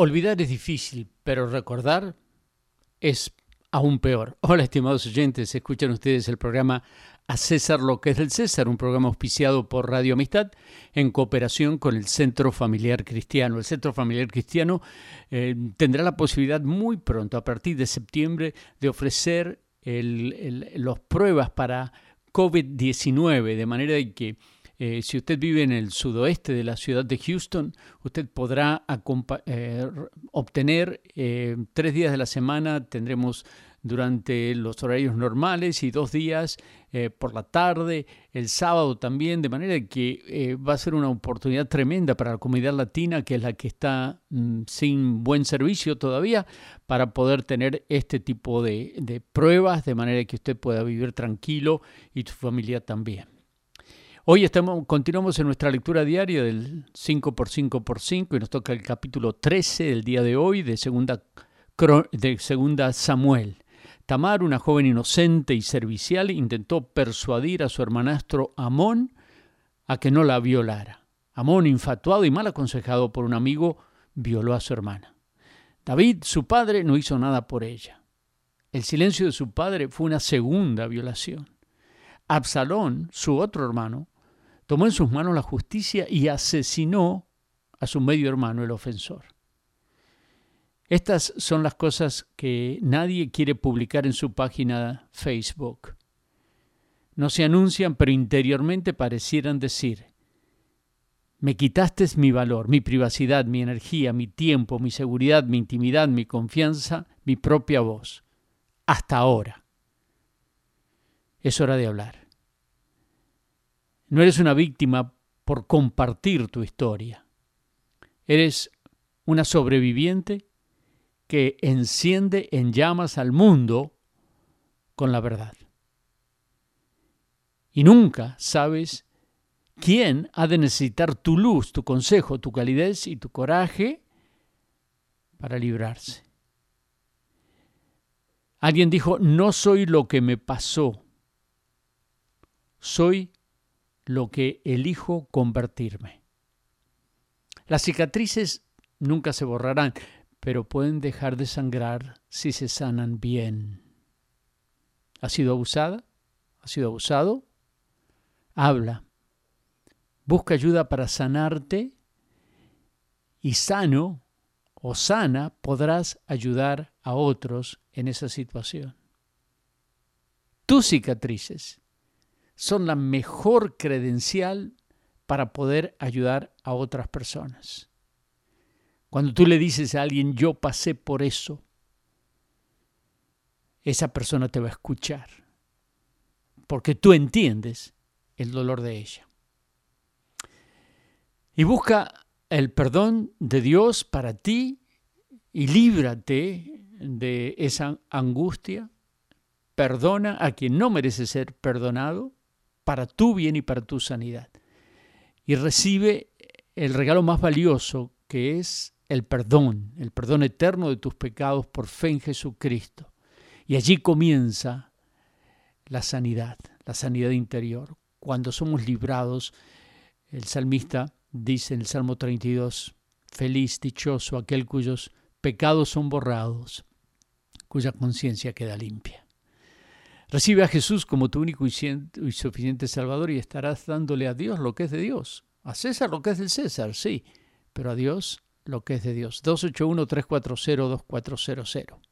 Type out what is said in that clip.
Olvidar es difícil, pero recordar es aún peor. Hola, estimados oyentes, escuchan ustedes el programa A César lo que es del César, un programa auspiciado por Radio Amistad en cooperación con el Centro Familiar Cristiano. El Centro Familiar Cristiano eh, tendrá la posibilidad muy pronto, a partir de septiembre, de ofrecer las pruebas para COVID-19, de manera que eh, si usted vive en el sudoeste de la ciudad de Houston, usted podrá eh, obtener eh, tres días de la semana, tendremos durante los horarios normales y dos días por la tarde, el sábado también, de manera que va a ser una oportunidad tremenda para la comunidad latina, que es la que está mm, sin buen servicio todavía, para poder tener este tipo de pruebas, de manera que usted pueda vivir tranquilo y su familia también. Hoy estamos, continuamos en nuestra lectura diaria del 5x5x5 y nos toca el capítulo 13 del día de hoy de segunda, de segunda Samuel. Tamar, una joven inocente y servicial, intentó persuadir a su hermanastro Amón a que no la violara. Amón, infatuado y mal aconsejado por un amigo, violó a su hermana. David, su padre, no hizo nada por ella. El silencio de su padre fue una segunda violación. Absalón, su otro hermano, tomó en sus manos la justicia y asesinó a su medio hermano, el ofensor. Estas son las cosas que nadie quiere publicar en su página Facebook. No se anuncian, pero interiormente parecieran decir, me quitaste mi valor, mi privacidad, mi energía, mi tiempo, mi seguridad, mi intimidad, mi confianza, mi propia voz. Hasta ahora. Es hora de hablar. No eres una víctima por compartir tu historia. Eres una sobreviviente que enciende en llamas al mundo con la verdad. Y nunca sabes quién ha de necesitar tu luz, tu consejo, tu calidez y tu coraje para librarse. Alguien dijo, no soy lo que me pasó, soy lo que elijo convertirme. Las cicatrices nunca se borrarán, pero pueden dejar de sangrar si se sanan bien. ¿Ha sido abusada? ¿Ha sido abusado? Habla. Busca ayuda para sanarte y sano o sana podrás ayudar a otros en esa situación. Tus cicatrices son la mejor credencial para poder ayudar a otras personas. Cuando tú le dices a alguien, yo pasé por eso, esa persona te va a escuchar, porque tú entiendes el dolor de ella. Y busca el perdón de Dios para ti y líbrate de esa angustia. Perdona a quien no merece ser perdonado para tu bien y para tu sanidad. Y recibe el regalo más valioso que es el perdón, el perdón eterno de tus pecados por fe en Jesucristo. Y allí comienza la sanidad, la sanidad interior. Cuando somos librados, el salmista dice en el Salmo 32, feliz, dichoso aquel cuyos pecados son borrados, cuya conciencia queda limpia. Recibe a Jesús como tu único y suficiente Salvador y estarás dándole a Dios lo que es de Dios. A César lo que es del César, sí, pero a Dios lo que es de Dios. 281-340-2400.